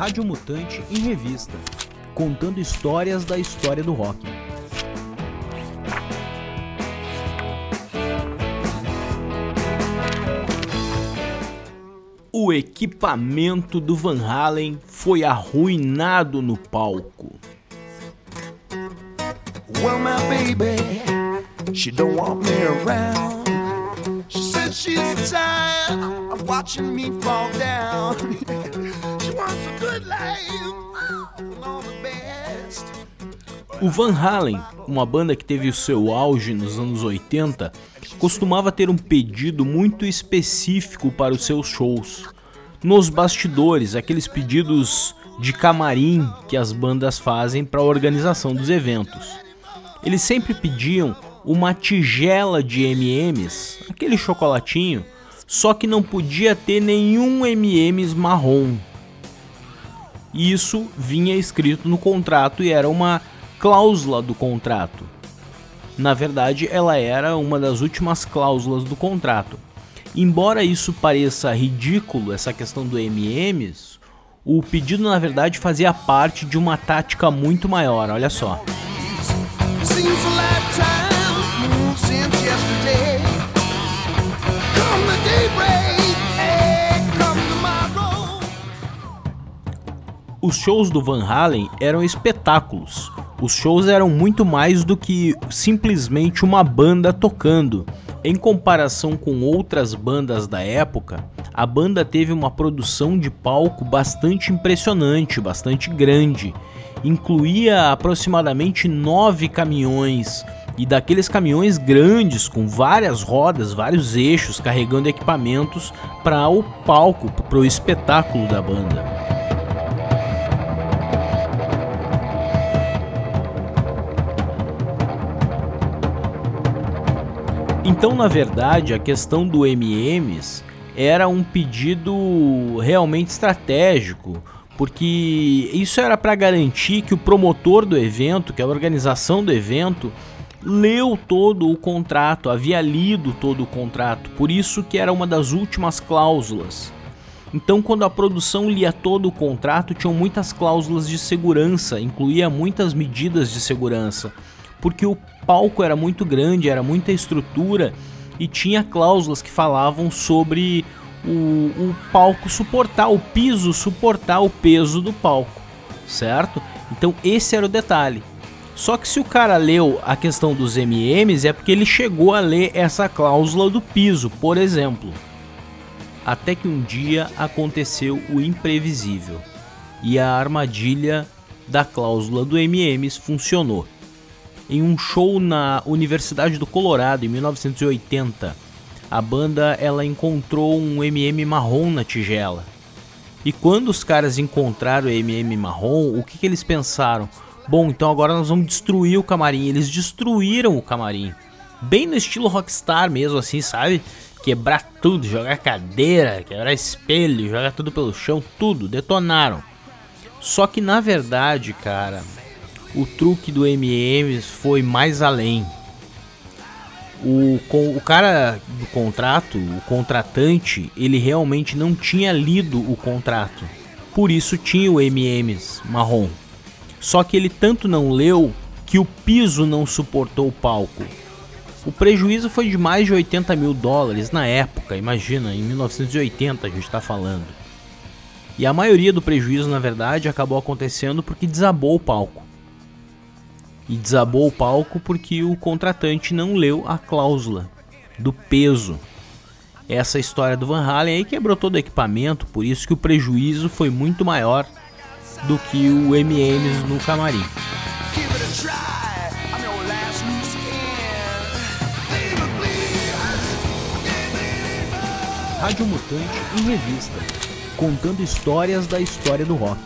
Rádio Mutante em Revista contando histórias da história do rock. O equipamento do Van Halen foi arruinado no palco. Well, my baby, she don't want me around. She said she's tired of watching me fall down. O Van Halen, uma banda que teve o seu auge nos anos 80, costumava ter um pedido muito específico para os seus shows. Nos bastidores, aqueles pedidos de camarim que as bandas fazem para a organização dos eventos. Eles sempre pediam uma tigela de MMs, aquele chocolatinho, só que não podia ter nenhum MMs marrom. Isso vinha escrito no contrato e era uma cláusula do contrato. Na verdade, ela era uma das últimas cláusulas do contrato. Embora isso pareça ridículo, essa questão do MMs, o pedido na verdade fazia parte de uma tática muito maior, olha só. Os shows do Van Halen eram espetáculos. Os shows eram muito mais do que simplesmente uma banda tocando. Em comparação com outras bandas da época, a banda teve uma produção de palco bastante impressionante, bastante grande. Incluía aproximadamente nove caminhões, e daqueles caminhões grandes com várias rodas, vários eixos carregando equipamentos para o palco, para o espetáculo da banda. Então, na verdade, a questão do MMs era um pedido realmente estratégico, porque isso era para garantir que o promotor do evento, que a organização do evento, leu todo o contrato, havia lido todo o contrato, por isso que era uma das últimas cláusulas. Então, quando a produção lia todo o contrato, tinham muitas cláusulas de segurança, incluía muitas medidas de segurança porque o palco era muito grande, era muita estrutura e tinha cláusulas que falavam sobre o, o palco suportar, o piso suportar o peso do palco, certo? Então esse era o detalhe. Só que se o cara leu a questão dos MMs é porque ele chegou a ler essa cláusula do piso, por exemplo. Até que um dia aconteceu o imprevisível e a armadilha da cláusula do MMs funcionou em um show na Universidade do Colorado em 1980. A banda ela encontrou um MM marrom na tigela. E quando os caras encontraram o MM marrom, o que, que eles pensaram? Bom, então agora nós vamos destruir o camarim. Eles destruíram o camarim. Bem no estilo rockstar mesmo, assim, sabe? Quebrar tudo, jogar cadeira, quebrar espelho, jogar tudo pelo chão, tudo, detonaram. Só que na verdade, cara, o truque do MMs foi mais além. O, o cara do contrato, o contratante, ele realmente não tinha lido o contrato. Por isso tinha o MMs marrom. Só que ele tanto não leu que o piso não suportou o palco. O prejuízo foi de mais de 80 mil dólares na época, imagina, em 1980 a gente está falando. E a maioria do prejuízo, na verdade, acabou acontecendo porque desabou o palco e desabou o palco porque o contratante não leu a cláusula do peso. Essa história do Van Halen aí quebrou todo o equipamento, por isso que o prejuízo foi muito maior do que o MMs no camarim. Rádio Mutante em revista, contando histórias da história do rock.